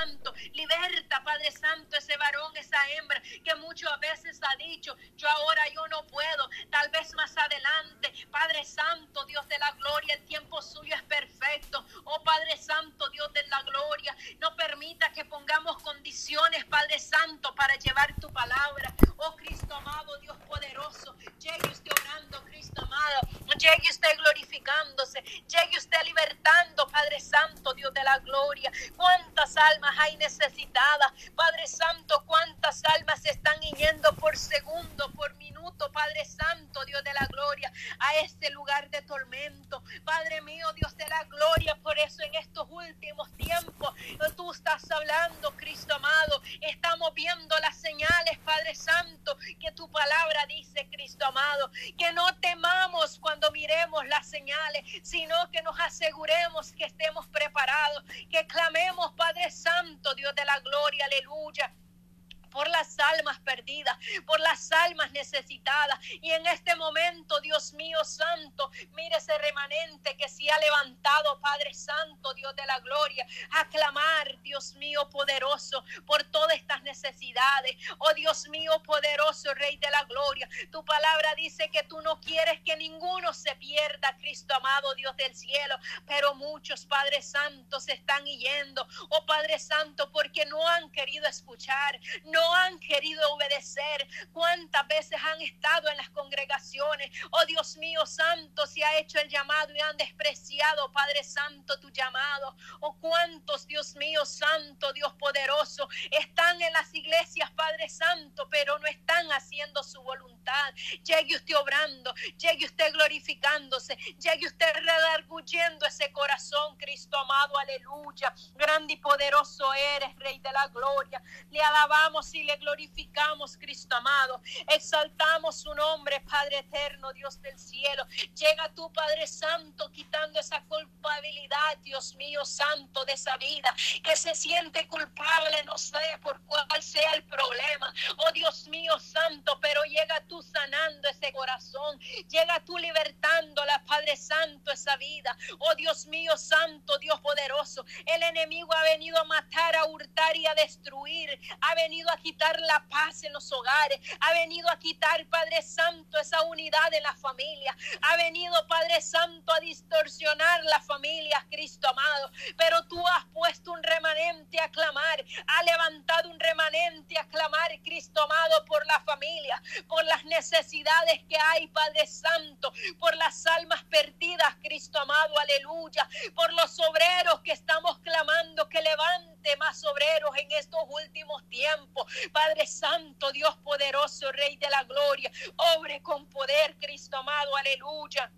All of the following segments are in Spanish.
Santo. Liberta, Padre Santo, ese varón, esa hembra que muchas veces ha dicho, yo ahora yo no puedo, tal vez más adelante. Padre Santo, Dios de la gloria, el tiempo suyo es perfecto. Oh Padre Santo, Dios de la gloria, no permita que pongamos condiciones, Padre Santo, para llevar tu palabra. Oh Cristo amado, Dios poderoso, llegue usted orando, Cristo amado, llegue usted glorificándose, llegue usted libertando, Padre Santo, Dios de la gloria. ¿Cuántas almas hay necesitadas? Padre Santo, ¿cuántas almas se están yendo por segundo, por minuto, Padre Santo, Dios de la gloria, a este lugar de tormento? Padre mío, Dios de la gloria, por eso en estos últimos tiempos tú estás hablando, Cristo amado, estamos viendo las señales, Padre Santo, que tu palabra dice, Cristo amado, que no temamos cuando miremos las señales, sino que nos aseguremos que estemos preparados, que clamemos, Padre Santo, Dios de la gloria, aleluya por las almas perdidas, por las almas necesitadas. Y en este momento, Dios mío santo, mire ese remanente que se ha levantado, Padre Santo, Dios de la gloria, a clamar, Dios mío poderoso, por todas estas necesidades. Oh Dios mío poderoso, Rey de la gloria, tu palabra dice que tú no quieres que ninguno se pierda, Cristo amado, Dios del cielo, pero muchos, Padre Santo, se están yendo. Oh Padre Santo, porque no han querido escuchar, no no han querido obedecer, cuántas veces han estado en las congregaciones. Oh Dios mío santo, se ha hecho el llamado y han despreciado, Padre Santo, tu llamado. Oh cuántos, Dios mío santo, Dios poderoso, están en las iglesias, Padre Santo, pero no están haciendo su voluntad. Llegue usted obrando, llegue usted glorificándose, llegue usted redarguyendo ese corazón, Cristo amado, aleluya. Grande y poderoso eres, Rey de la gloria. Le alabamos y le glorificamos, Cristo amado. Exaltamos su nombre, Padre eterno, Dios del cielo. Llega tú, Padre Santo, quitando esa culpabilidad, Dios mío, santo de esa vida, que se siente culpable, no sé por cuál sea el problema. Oh Dios mío, santo, pero llega tú sanando ese corazón. Llega tú libertándola, Padre Santo, esa vida. Oh Dios mío, santo, Dios poderoso. El enemigo ha venido a matar, a hurtar y a destruir. Ha venido a quitar la paz en los hogares, ha venido a quitar, Padre Santo, esa unidad en la familia, ha venido, Padre Santo, a distorsionar la familia, Cristo amado. Pero tú has puesto un remanente a clamar, ha levantado un remanente a clamar, Cristo amado, por la familia, por las necesidades que hay, Padre Santo, por las almas perdidas, Cristo amado, aleluya, por los obreros que estamos clamando que levante más obreros en estos últimos tiempos. Padre Santo, Dios poderoso, Rey de la Gloria, obre con poder, Cristo amado, aleluya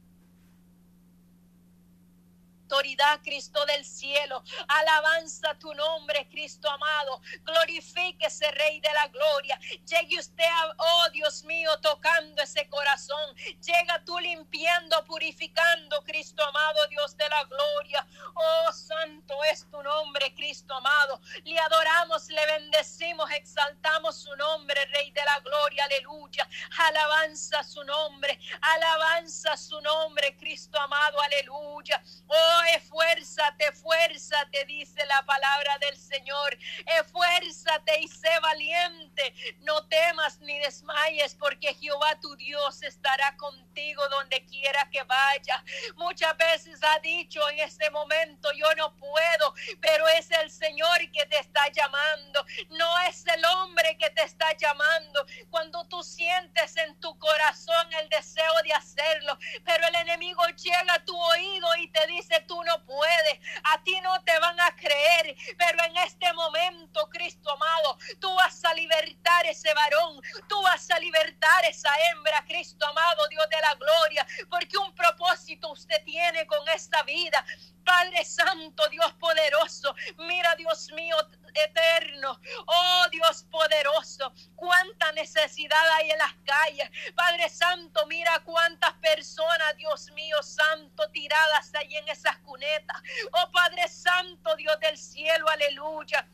autoridad, Cristo del cielo. Alabanza tu nombre, Cristo amado. Glorifíquese, Rey de la gloria. Llegue usted, a, oh Dios mío, tocando ese corazón. Llega tú limpiando, purificando, Cristo amado, Dios de la gloria. Oh, santo es tu nombre, Cristo amado. Le adoramos, le bendecimos, exaltamos su nombre, Rey de la gloria. Aleluya. Alabanza su nombre. Alabanza su nombre, Cristo amado. Aleluya. Oh, esfuérzate, te dice la palabra del Señor. Esfuérzate y sé valiente. No temas ni desmayes, porque Jehová tu Dios estará contigo donde quiera que vaya. Muchas veces ha dicho en este momento, yo no puedo, pero es el Señor que te está llamando. No es el hombre que te está llamando. Cuando tú sientes en tu corazón el deseo de hacerlo, pero el enemigo llega a tu oído y te dice, tú no puedes, a ti no te van a creer, pero en este momento, Cristo amado, tú vas a libertar ese varón, tú vas a libertar esa hembra, Cristo amado, Dios de la gloria, porque un propósito usted tiene con esta vida. Padre Santo, Dios poderoso, mira Dios mío, eterno. Oh Dios poderoso, cuánta necesidad hay en las calles. Padre Santo, mira cuántas personas, Dios mío, santo, tiradas ahí en esas cunetas. Oh Padre Santo, Dios del cielo, aleluya.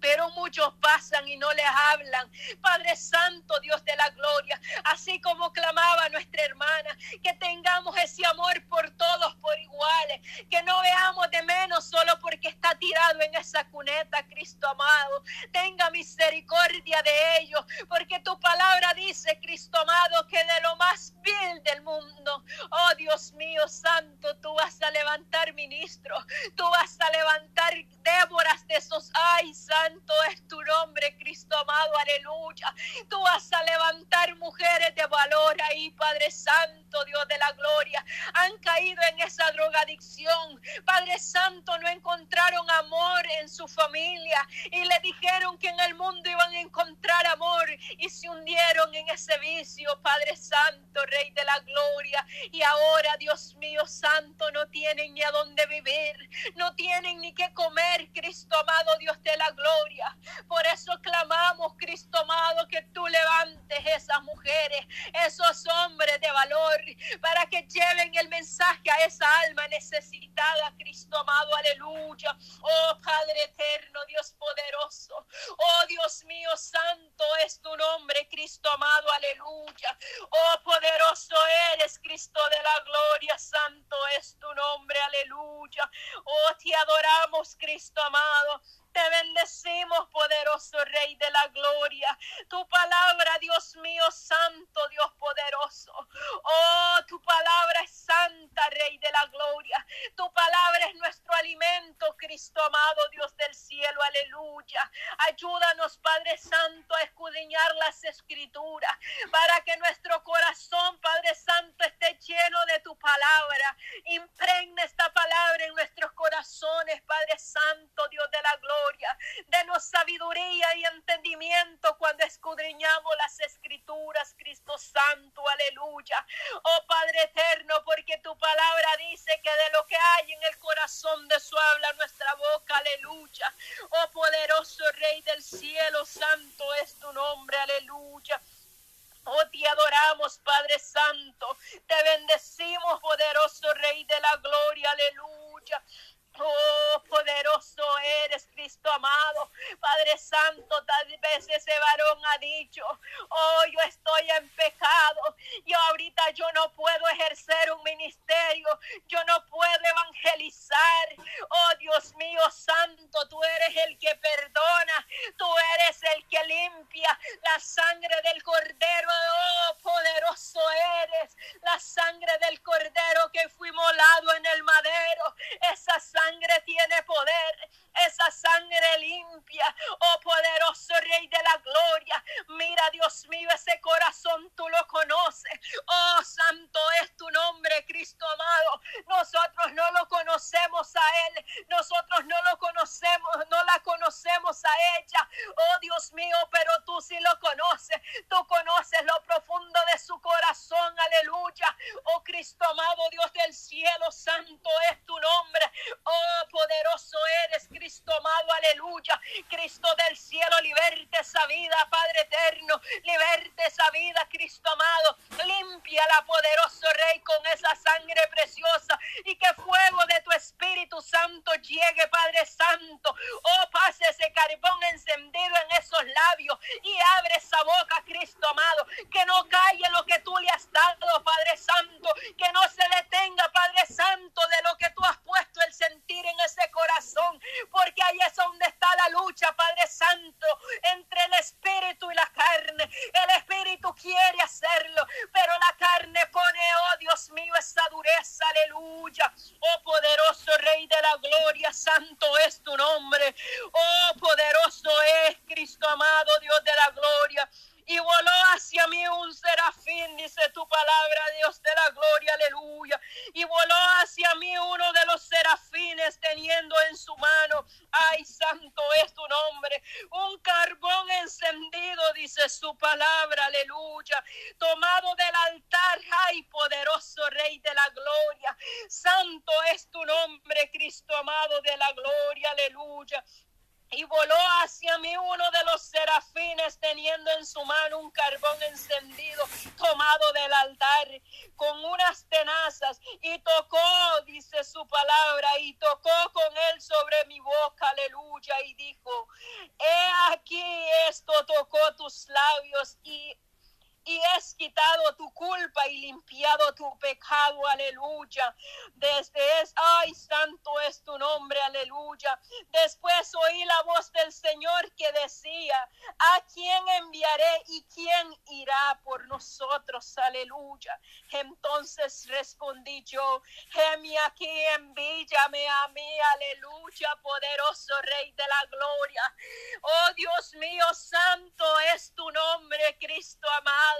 Pero muchos pasan y no les hablan. Padre Santo, Dios de la gloria, así como clamaba nuestra hermana, que tengamos ese amor por todos por iguales, que no veamos de menos solo porque está tirado en esa cuneta, Cristo amado. Tenga misericordia de ellos, porque tu palabra dice, Cristo amado, que de lo más vil del mundo, oh Dios mío santo, tú vas a levantar ministros, tú vas a levantar Déboras de esos, ay, santo es tu nombre, Cristo amado, aleluya. Tú vas a levantar mujeres de valor ahí, Padre Santo, Dios de la gloria. Han caído en esa drogadicción. Padre Santo, no encontraron amor en su familia y le dijeron que en el mundo iban a encontrar amor y se hundieron en ese vicio, Padre Santo, Rey de la gloria. Y ahora, Dios mío santo, no tienen ni a dónde vivir, no tienen ni qué comer, Cristo amado, Dios de la gloria. Por eso clamamos, Cristo amado, que tú levantes esas mujeres, esos hombres de valor, para que lleven el mensaje a esa alma necesitada, Cristo amado, aleluya. Oh Padre eterno, Dios poderoso, oh Dios mío santo es tu nombre, Cristo amado, aleluya. Oh poderoso eres, Cristo de la gloria, santo es tu nombre, aleluya. Oh te adoramos, Cristo amado. Te bendecimos, poderoso Rey de la Gloria. Tu palabra, Dios mío, santo, Dios poderoso. Oh, tu palabra es santa, Rey de la Gloria. Tu palabra es nuestro alimento, Cristo amado, Dios del cielo. Aleluya. Ayúdanos, Padre Santo, a escudriñar las escrituras para que nuestro corazón, Padre Santo, esté lleno de tu palabra. Impregna esta palabra en nuestros corazones, Padre Santo, Dios de la gloria. Denos sabiduría y entendimiento cuando escudriñamos las escrituras, Cristo Santo, aleluya. Oh Padre eterno, porque tu palabra dice que de lo que hay en el corazón de su habla nuestra boca, aleluya. Oh poderoso Rey del cielo, santo es tu nombre, aleluya. Oh, te adoramos, Padre Santo. Te bendecimos, poderoso Rey de la gloria. Aleluya. Oh, poderoso eres, Cristo amado. Padre Santo, tal vez ese varón ha dicho, oh, yo estoy en pecado. Yo ahorita yo no puedo ejercer un ministerio. Yo no puedo evangelizar. Oh, Dios mío santo, tú eres el que perdona. Tú eres el que limpia la sangre del cordero. Oh, poderoso eres. La sangre del cordero que fui molado en el madero. Esa sangre sangre tiene poder, esa sangre limpia, oh poderoso Rey de la Gloria. Mira, Dios mío, ese corazón tú lo conoces. Oh, santo es tu nombre, Cristo amado. Nosotros no lo conocemos a Él, nosotros no lo conocemos, no la conocemos a ella. Oh, Dios mío, pero tú sí lo conoces. Tú conoces lo profundo de su corazón, aleluya. Oh, Cristo amado, Dios del cielo, santo es tu nombre. Oh, Oh, poderoso eres, Cristo amado, aleluya. Cristo del cielo, liberte esa vida, Padre eterno. Liberte esa vida, Cristo amado. Limpia la poderoso Rey con esa sangre preciosa. Y que fuego de tu Espíritu Santo llegue, Padre Santo. Oh, pase ese carbón encendido en esos labios. Y abre esa boca, Cristo amado. Que no calle lo que tú le has dado, Padre Santo. Que no se detenga, Padre Santo, de lo que tú has puesto el sentido en ese corazón, porque ahí es donde está la lucha, Padre Santo, entre el espíritu y la carne. El espíritu quiere hacerlo, pero la carne pone, oh Dios mío, esa dureza, aleluya. Oh poderoso Rey de la gloria, santo es tu nombre. Oh poderoso es Cristo amado, Dios de la gloria y voló hacia mí un serafín, dice tu palabra, Dios de la gloria, aleluya. Y voló hacia mí uno de los serafines teniendo en su mano, ay, santo es tu nombre, un carbón encendido, dice su palabra, aleluya. Tomado del altar, ay, poderoso Rey de la gloria. Santo es tu nombre, Cristo amado de la gloria, aleluya. Y voló hacia mí uno de los serafines teniendo en su mano un carbón encendido tomado del altar con unas tenazas y tocó, dice su palabra, y tocó con él sobre mi boca, aleluya, y dijo, he aquí esto tocó tus labios y y es quitado tu culpa y limpiado tu pecado, aleluya. Desde es, ay, santo es tu nombre, aleluya. Después oí la voz del Señor que decía, ¿a quién enviaré y quién irá por nosotros? Aleluya. Entonces respondí yo, Gemi aquí, envíame a mí, aleluya, poderoso Rey de la Gloria. Oh Dios mío, santo es tu nombre, Cristo amado.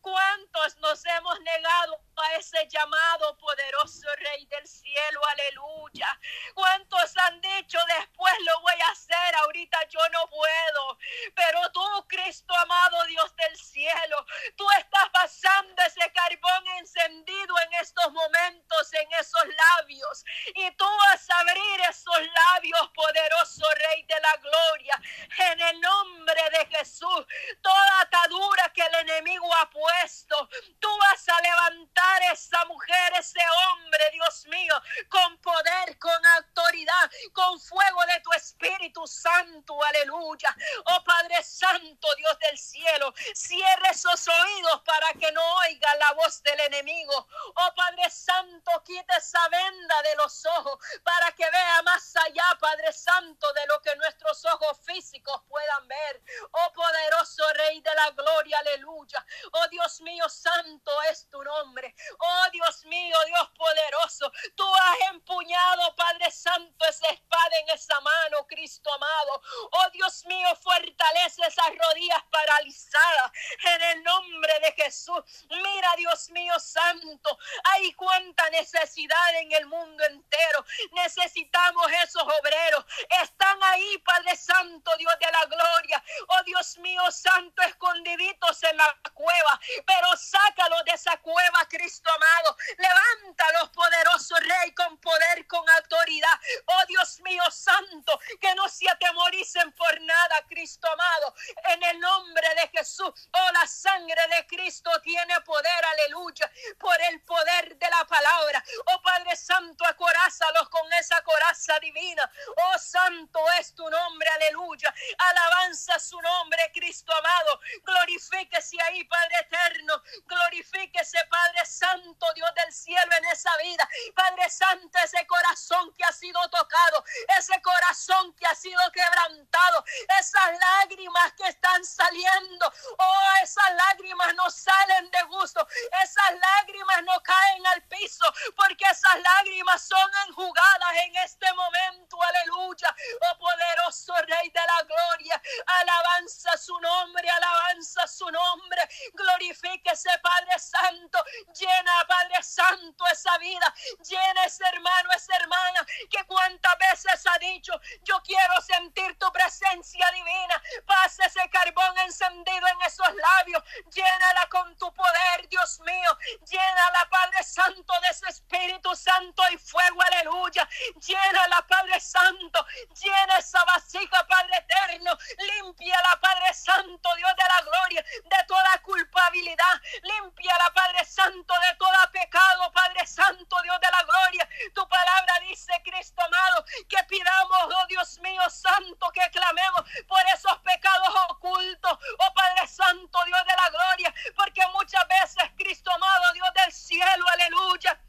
¿Cuántos nos hemos negado a ese llamado poderoso Rey del cielo? Aleluya. ¿Cuántos han dicho después lo voy a hacer? Ahorita yo no puedo. Pero tú, Cristo amado, Dios del cielo, tú estás pasando ese carbón encendido en estos momentos, en esos labios. Y tú vas a abrir esos labios, poderoso Rey de la gloria. En el nombre de Jesús, toda atadura que el enemigo ha puesto, tú vas a levantar esa mujer, ese hombre, Dios mío, con poder, con autoridad, con fuego de tu Espíritu Santo, aleluya. Oh Padre Santo, Dios del cielo, cierre esos oídos para que no oiga la voz del enemigo. Oh Padre Santo, quita esa venda de los ojos para que vea más allá, Padre Santo, de lo que nuestros ojos físicos puedan ver. Oh poderoso Rey de la gloria, aleluya. Oh Dios mío, santo es tu nombre. Oh Dios mío, Dios poderoso, tú has empuñado, Padre Santo, esa espada en esa mano, Cristo amado. Oh Dios mío, fortalece esas rodillas paralizadas en el nombre de Jesús. Mira, Dios mío, santo, hay cuánta necesidad en el mundo entero. Necesitamos esos obreros. Están ahí, Padre Santo, Dios de la gloria. Oh Dios mío, santo, escondiditos en la cueva. Pero sácalo de esa cueva, Cristo amado. Levántalos, poderoso Rey, con poder, con autoridad. Oh Dios mío, santo, que no se atemoricen por nada, Cristo amado. En el nombre de Jesús, oh la sangre Cristo tiene poder, aleluya, por el poder de la palabra. Oh Padre Santo, acorázalos con esa coraza divina. Oh Santo es tu nombre, aleluya. Alabanza su nombre, Cristo amado. Glorifíquese ahí, Padre eterno. Glorifíquese, Padre Santo, Dios del cielo, en esa vida. Padre Santo, ese corazón que ha sido tocado, ese corazón que ha sido quebrantado, esas lágrimas que están saliendo. Oh, esas lágrimas no salen de gusto. Esas lágrimas no caen al piso porque esas lágrimas son enjugadas en este momento. Aleluya. Oh poderoso Rey de la gloria. Alabanza su nombre, alabanza su nombre. Glorifíquese Padre Santo. Llena Padre Santo esa vida. Llena ese hermano, esa hermana que cuántas veces ha dicho, yo quiero sentir tu presencia divina. Pasa ese carbón encendido en esos labios. Llénala con tu poder, Dios mío. Llénala, Padre Santo, de ese Espíritu Santo y fuego, aleluya. Llénala, Padre Santo. Llena esa vasija, Padre eterno. Límpiala, Padre Santo, Dios de la gloria, de toda culpabilidad. Límpiala, Padre Santo, de todo pecado, Padre Santo, Dios de la gloria. Tu palabra dice, Cristo amado, que pidamos, oh Dios mío, santo, que clamemos por esos pecados ocultos. Oh Padre Santo, Dios de la gloria, porque muchas veces, Cristo amado, Dios del cielo, aleluya.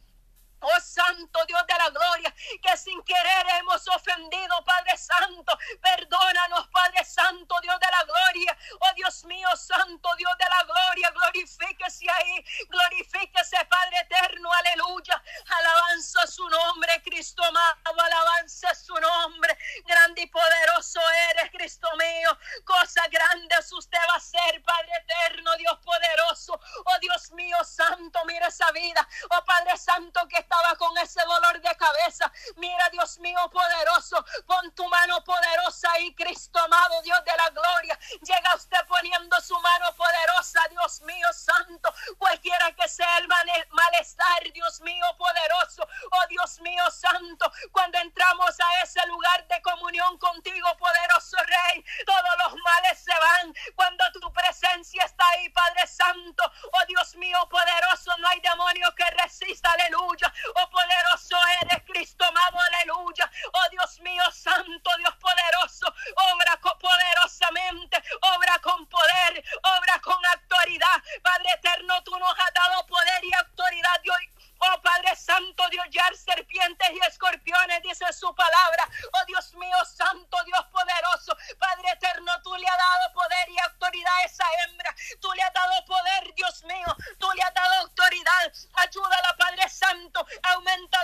Oh Santo Dios de la gloria, que sin querer hemos ofendido, Padre Santo. Perdónanos, Padre Santo, Dios de la gloria. Oh Dios mío, Santo Dios de la gloria, glorifíquese ahí. Glorifíquese, Padre eterno, aleluya. Alabanza su nombre, Cristo amado, alabanza su nombre. Grande y poderoso eres, Cristo mío. Cosa grande usted va a ser, Padre eterno, Dios poderoso. Oh Dios mío, Santo, mira esa vida. Oh Padre Santo, que estaba con ese dolor de cabeza. Mira, Dios mío poderoso, pon tu mano poderosa ahí, Cristo amado, Dios de la gloria. Llega usted poniendo su mano poderosa, Dios mío santo, cualquiera que sea el malestar, Dios mío poderoso, oh Dios mío santo, cuando entramos a ese lugar de comunión contigo, poderoso Rey, todos los males se van. Cuando tu presencia está ahí, Padre Santo, oh Dios mío poderoso, no hay demonio que resista, aleluya. Oh poderoso eres Cristo amado, aleluya. Oh Dios mío, santo Dios poderoso, obra poderosamente, obra con poder, obra con autoridad. Padre eterno, tú nos has dado poder y autoridad de. Oh Padre Santo, de hollar serpientes y escorpiones, dice su palabra. Oh Dios mío, Santo Dios poderoso, Padre eterno, tú le has dado poder y autoridad a esa hembra. Tú le has dado poder, Dios mío, tú le has dado autoridad. Ayúdala, Padre Santo, aumenta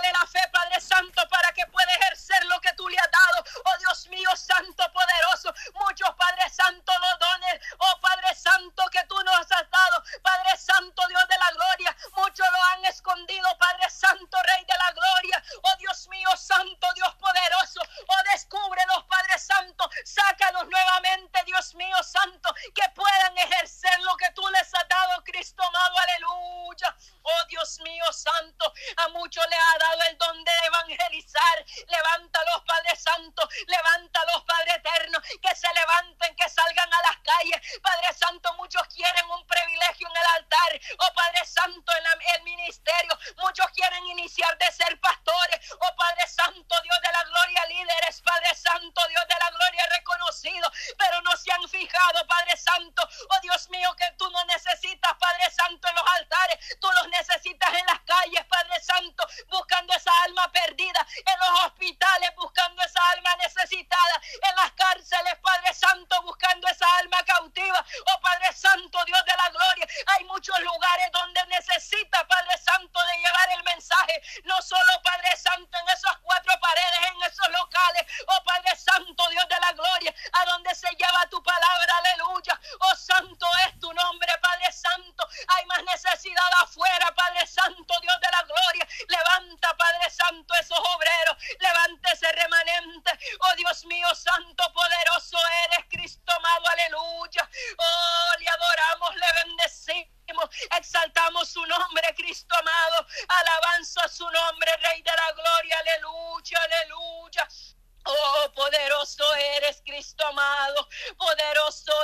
Santo, oh Dios mío, que tú no necesitas, Padre Santo, en los altares, tú los necesitas en las calles, Padre Santo, buscando esa alma perdida, en los hospitales, buscando esa alma necesitada, en las cárceles, Padre Santo, buscando esa alma cautiva, oh Padre Santo, Dios de la gloria, hay muchos lugares donde necesita, Padre Santo, de llevar el mensaje, no solo, Padre Santo, en esas cuatro paredes, en esos locales, oh Padre Santo, Dios de la gloria, a donde se lleva tu palabra, aleluya, oh Santo es tu nombre, Padre Santo, hay más necesidad afuera, Padre Santo, Dios de la gloria, levanta, Padre Santo, esos obreros, levanta ese remanente, oh Dios mío, Santo, poderoso eres, Cristo amado, aleluya, oh, le adoramos, le bendecimos, exaltamos su nombre, Cristo amado, alabanza su nombre, Rey de la gloria, aleluya. Oh, poderoso eres, Cristo amado, poderoso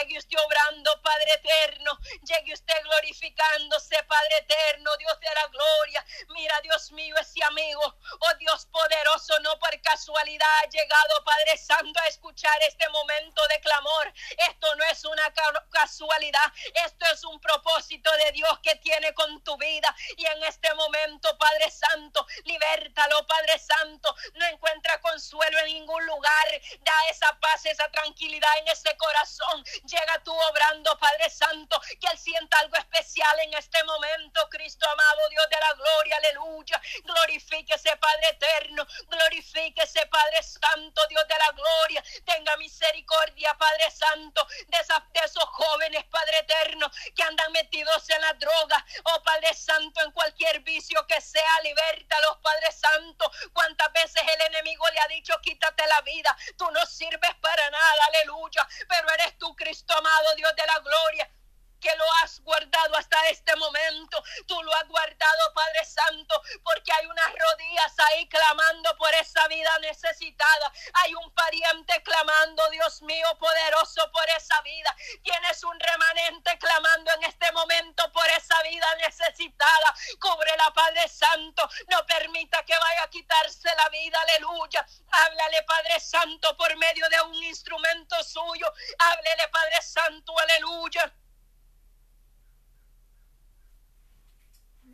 Llegue usted obrando, Padre eterno, llegue usted glorificándose, Padre eterno, Dios de la gloria. Mira, Dios mío, ese amigo, oh Dios poderoso, no por casualidad ha llegado, Padre Santo, a escuchar este momento de clamor. Esto no es una casualidad, esto es un propósito de Dios que tiene con tu vida. Y en este momento, Padre Santo, libértalo, Padre Santo no encuentra consuelo en ningún lugar. Da esa paz, esa tranquilidad en ese corazón. Llega tú obrando, Padre Santo, que Él sienta algo especial en este momento, Cristo amado, Dios de la gloria, aleluya. Glorifíquese, Padre eterno, glorifíquese, Padre Santo, Dios de la gloria. Tenga misericordia, Padre Santo, de, esos jóvenes, Padre que andan metidos en la droga, oh Padre Santo, en cualquier vicio que sea, libértalos, Padre Santo. ¿Cuántas veces el enemigo le ha dicho, quítate la vida? Tú no sirves para nada, aleluya. Pero eres tú, Cristo amado, Dios de la gloria que lo has guardado hasta este momento. Tú lo has guardado, Padre Santo, porque hay unas rodillas ahí clamando por esa vida necesitada. Hay un pariente clamando, Dios mío, poderoso por esa vida. Tienes un remanente clamando en este momento por esa vida necesitada. la Padre Santo. No permita que vaya a quitarse la vida, aleluya. Háblale, Padre Santo, por medio de un instrumento suyo. Háblele, Padre Santo, aleluya.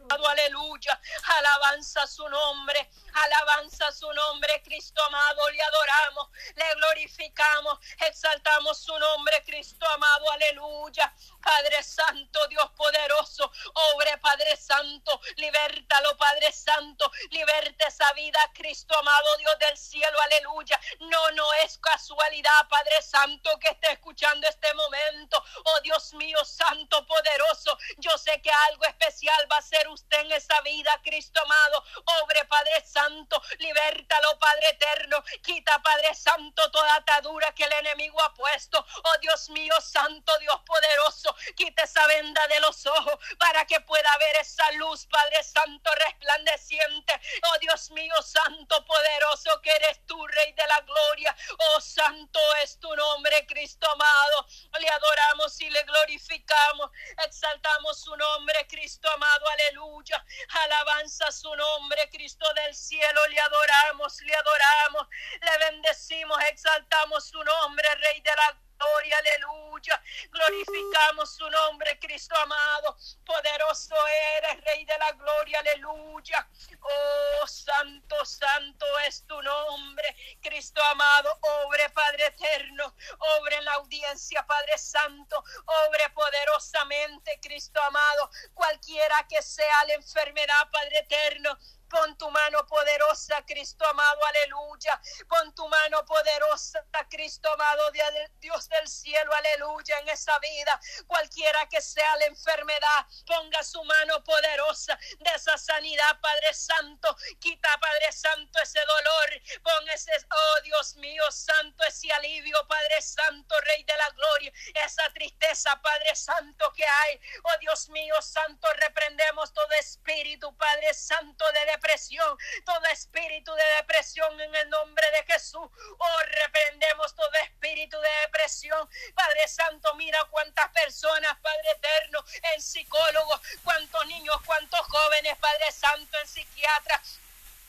Aleluya, alabanza su nombre, alabanza su nombre, Cristo amado, le adoramos, le glorificamos, exaltamos su nombre, Cristo amado, aleluya. Padre Santo, Dios poderoso, obre Padre Santo, libértalo Padre Santo, liberte esa vida, Cristo amado, Dios del cielo, aleluya. No, no es casualidad, Padre Santo, que esté escuchando este momento. Oh Dios mío, Santo, poderoso, yo sé que algo especial va a ser en esa vida, Cristo amado. Obre Padre Santo, libértalo Padre eterno, quita Padre Santo toda atadura que el enemigo ha puesto. Oh Dios mío, Santo, Dios poderoso, Quita esa venda de los ojos para que pueda ver esa luz, Padre Santo, resplandeciente. Oh Dios mío, Santo, poderoso que eres tú, Rey de la Gloria. Oh Santo es tu nombre, Cristo amado. Le adoramos y le glorificamos. Exaltamos su nombre, Cristo amado. Aleluya. Alabanza su nombre, Cristo del cielo. Le adoramos, le adoramos. Le bendecimos, exaltamos su nombre, Rey de la gloria, aleluya. Glorificamos su nombre, Cristo amado. Poderoso eres, Rey de la gloria, aleluya. Oh, santo, santo es tu nombre, Cristo amado. Obre, Padre eterno. Obre en la audiencia, Padre Santo. Obre poderosamente, Cristo amado, cualquiera que sea la enfermedad, Padre eterno. Pon tu mano poderosa, Cristo amado, aleluya. Pon tu mano poderosa, Cristo amado, Dios del cielo, aleluya, en esa vida. Cualquiera que sea la enfermedad, ponga su mano poderosa de esa sanidad, Padre Santo. Quita, Padre Santo, ese dolor. Pon ese, oh Dios mío, Santo, ese alivio, Padre Santo, Rey de la Gloria. Esa tristeza, Padre Santo, que hay. Oh Dios mío, Santo, reprendemos todo espíritu, Padre Santo, de depresión, todo espíritu de depresión en el nombre de Jesús. Oh, reprendemos todo espíritu de depresión. Padre Santo, mira cuántas personas, Padre Eterno, en psicólogos, cuántos niños, cuántos jóvenes, Padre Santo, en psiquiatras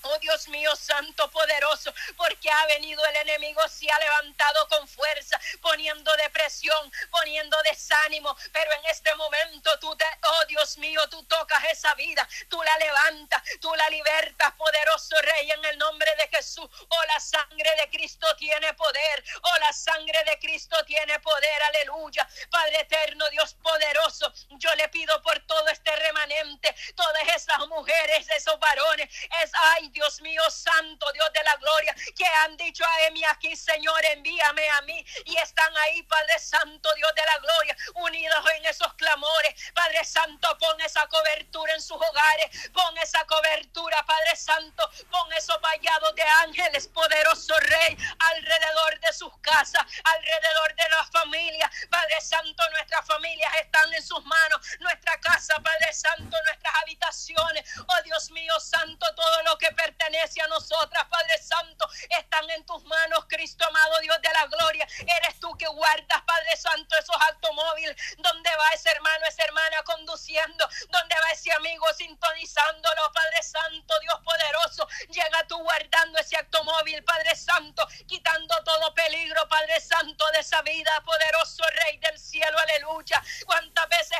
Oh Dios mío, santo, poderoso, porque ha venido el enemigo, se ha levantado con fuerza, poniendo depresión, poniendo desánimo, pero en este momento tú te, oh Dios mío, tú tocas esa vida, tú la levantas, tú la libertas, poderoso Rey, en el nombre de Jesús. Oh, la sangre de Cristo tiene poder, oh, la sangre de Cristo tiene poder, aleluya. Padre eterno, Dios poderoso, yo le pido por todo este remanente, todas esas mujeres, esos varones, es, ay, Dios mío, santo Dios de la gloria, que han dicho a mí aquí, Señor, envíame a mí. Y están ahí, Padre Santo, Dios de la gloria, unidos en esos clamores. Padre Santo, pon esa cobertura en sus hogares, pon esa cobertura, Padre Santo, pon esos vallados de ángeles, poderoso Rey, alrededor de sus casas, alrededor de la familia. Padre Santo, nuestras familias están en sus manos, nuestra casa, Padre Santo, nuestras habitaciones. Oh Dios mío, Santo, todo lo que pertenece a nosotras, Padre Santo, están en tus manos, Cristo amado, Dios de la gloria. Eres tú que guardas, Padre Santo, esos automóviles, donde va ese hermano, esa hermana conduciendo, donde va ese amigo sintonizándolo, Padre Santo, Dios poderoso. Llega tú guardando ese automóvil, Padre Santo, quitando todo peligro, Padre Santo, de esa vida, poderoso Rey del cielo, aleluya. Veces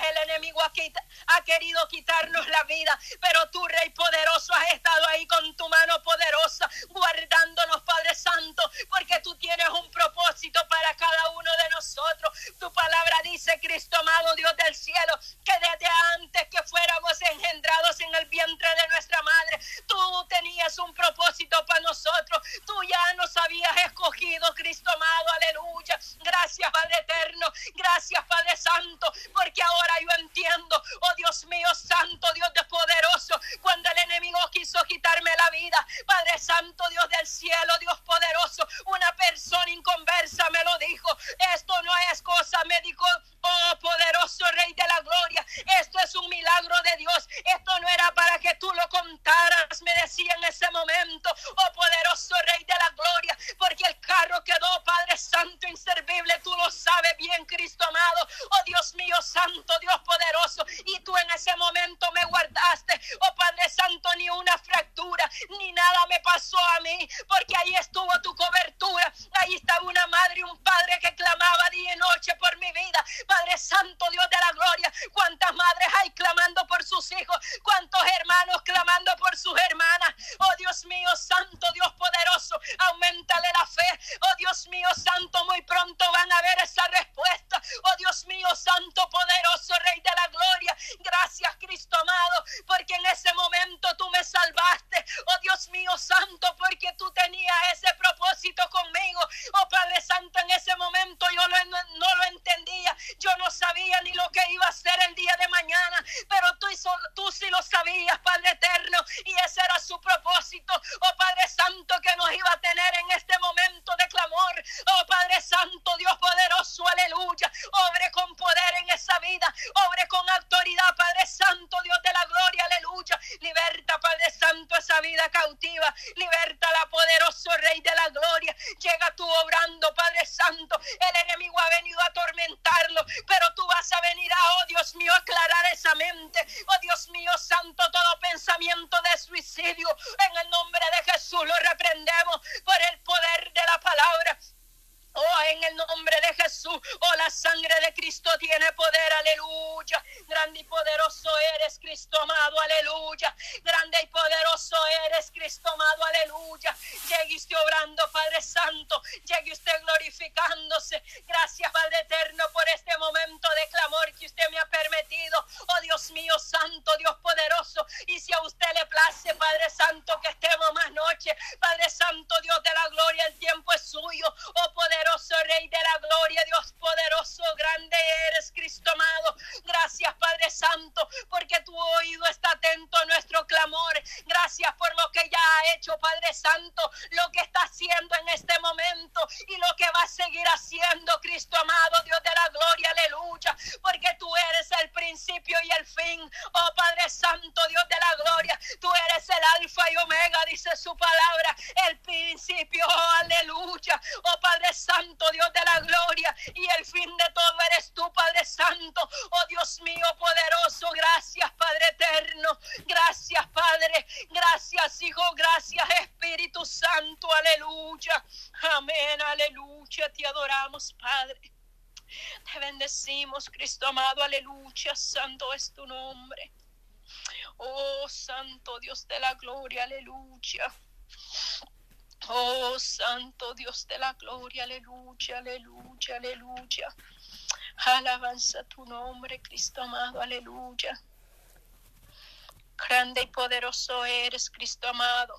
el enemigo ha, ha querido quitarnos la vida, pero tú, Rey poderoso, has estado ahí con tu mano poderosa, guardándonos, Padre Santo, porque tú tienes un propósito para cada uno nosotros. Tu palabra dice, Cristo amado, Dios del cielo, que desde antes que fuéramos engendrados en el vientre de nuestra madre, tú tenías un propósito para nosotros. Tú ya nos habías escogido, Cristo amado, aleluya. Gracias, Padre eterno. Gracias, Padre Santo, porque ahora yo entiendo, oh Dios mío, Santo, Dios de poderoso, cuando el enemigo quiso quitarme la vida. Padre Santo, Dios del cielo, Dios poderoso, una persona inconversa me lo dijo. Esto no es cosa, me dijo, oh poderoso Rey de la Gloria. Esto es un milagro de Dios. Esto no era para que tú lo contaras, me decía en ese momento, oh poderoso Rey de la Gloria, porque el carro quedó, Padre Santo, inservible. Tú lo sabes bien, Cristo amado. Oh Dios mío, Santo, Dios poderoso. Y tú en ese momento me guardaste, oh Padre Santo, ni una fractura, ni nada me pasó a mí, porque ahí estuvo tu cobertura. Ahí estaba una madre y un padre que clamaba día y noche por mi vida. Padre Santo, Dios de la gloria, cuántas madres hay clamando por sus hijos, cuántos hermanos clamando por sus hermanas. Oh Dios mío, Santo, Dios poderoso, aumentale fe. Oh Dios mío, Santo, muy pronto van a ver esa respuesta. Oh Dios mío, Santo, poderoso, Rey de la gloria. Gracias, Cristo amado, porque en ese momento tú me salvaste. Oh Dios mío santo, porque tú tenías ese propósito conmigo. Oh Padre Santo, en ese momento yo no, lo entendía. Yo no sabía ni lo que iba a ser el día de mañana, pero tú, tú sí lo sabías, Padre eterno, y ese era su propósito. Oh Padre Santo, que nos iba a tener en este momento de clamor. Oh Padre Santo, Dios poderoso, aleluya. Obre con poder en esa vida, obre con autoridad, Padre Santo, Dios de la gloria, aleluya. Liberta, Padre Santo, esa vida cautiva. Liberta la poderoso Rey de la gloria. Llega tú obrando, Padre Santo. El enemigo ha venido a atormentarlo, pero tú vas a venir a, oh Dios mío, aclarar esa mente. Oh Dios mío, Santo, todo pensamiento de suicidio. En el nombre de Jesús lo reprendemos por el poder de la palabra. Oh, en el nombre de Jesús. Oh, la sangre de Cristo tiene poder. Aleluya. Grande y poderoso eres, Cristo amado. Aleluya. Llegue usted obrando, Padre Santo, llegue usted glorificándose. Gracias, Padre Eterno, por este momento de clamor que usted me ha permitido. Oh Dios mío, Santo, Dios poderoso. Y si a usted le place, Padre Santo, que estemos más noche, Padre Santo, Dios de la gloria, el tiempo es suyo. Oh poderoso Rey de la gloria, Dios poderoso, grande eres, Cristo amado. Gracias, Padre Santo, porque tu oído está atento a nuestro clamor. Gracias por lo que ya ha hecho, Padre Santo, lo que está haciendo en este momento y lo que va a seguir haciendo, Cristo amado, Dios de la gloria, aleluya, porque tú eres el principio y el fin. Oh Padre Santo, Dios de la gloria, tú eres el alfa y omega, dice su palabra, el principio, oh, aleluya. Oh Padre Santo, Dios de la gloria, y el fin de todo eres tú, Padre Santo. Oh Dios mío, poderoso, gracias, Padre eterno. Gracias, Padre. Gracias, Hijo. Gracias, Espíritu Santo. Aleluya. Amén, aleluya. Te adoramos, Padre. Te bendecimos, Cristo amado. Aleluya. Santo es tu nombre. Oh, Santo Dios de la gloria. Aleluya. Oh, Santo Dios de la gloria. Aleluya, aleluya, aleluya. Alabanza tu nombre, Cristo amado. Aleluya. Grande y poderoso eres, Cristo amado.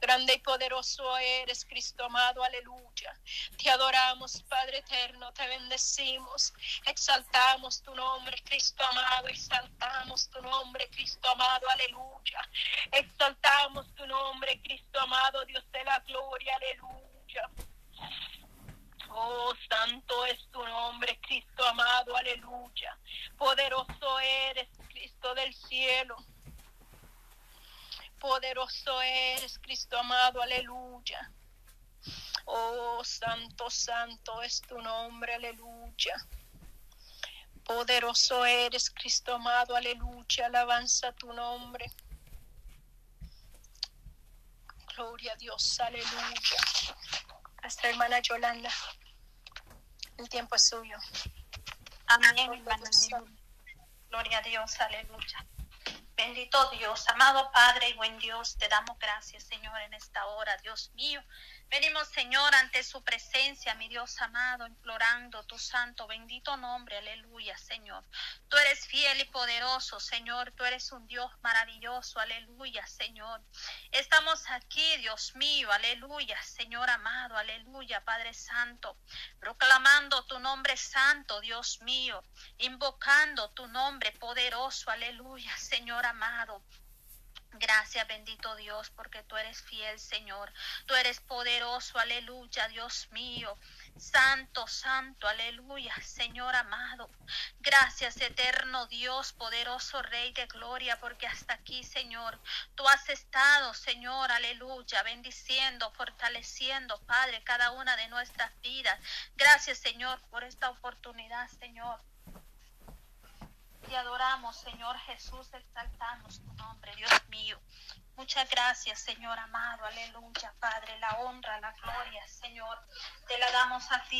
Grande y poderoso eres, Cristo amado. Aleluya. Te adoramos, Padre eterno. Te bendecimos. Exaltamos tu nombre, Cristo amado. Exaltamos tu nombre, Cristo amado. Aleluya. Exaltamos tu nombre, Cristo amado. Dios de la gloria. Aleluya. Oh, santo es tu nombre, Cristo amado. Aleluya. Poderoso eres, Cristo del cielo. Poderoso eres, Cristo amado, aleluya. Oh, santo, santo es tu nombre, aleluya. Poderoso eres, Cristo amado, aleluya. Alabanza tu nombre. Gloria a Dios, aleluya. Nuestra hermana Yolanda, el tiempo es suyo. Amén, hermana. Gloria a Dios, aleluya. Bendito Dios, amado Padre y buen Dios, te damos gracias, Señor, en esta hora, Dios mío. Venimos, Señor, ante su presencia, mi Dios amado, implorando tu santo, bendito nombre, aleluya, Señor. Tú eres fiel y poderoso, Señor. Tú eres un Dios maravilloso, aleluya, Señor. Estamos aquí, Dios mío, aleluya, Señor amado, aleluya, Padre Santo, proclamando tu nombre santo, Dios mío, invocando tu nombre poderoso, aleluya, Señor amado. Gracias, bendito Dios, porque tú eres fiel, Señor. Tú eres poderoso, aleluya, Dios mío. Santo, santo, aleluya, Señor amado. Gracias, eterno Dios, poderoso Rey de gloria, porque hasta aquí, Señor, tú has estado, Señor, aleluya, bendiciendo, fortaleciendo, Padre, cada una de nuestras vidas. Gracias, Señor, por esta oportunidad, Señor te adoramos, Señor Jesús, exaltamos tu nombre, Dios mío. Muchas gracias, Señor amado, aleluya, Padre, la honra, la gloria, Señor, te la damos a ti.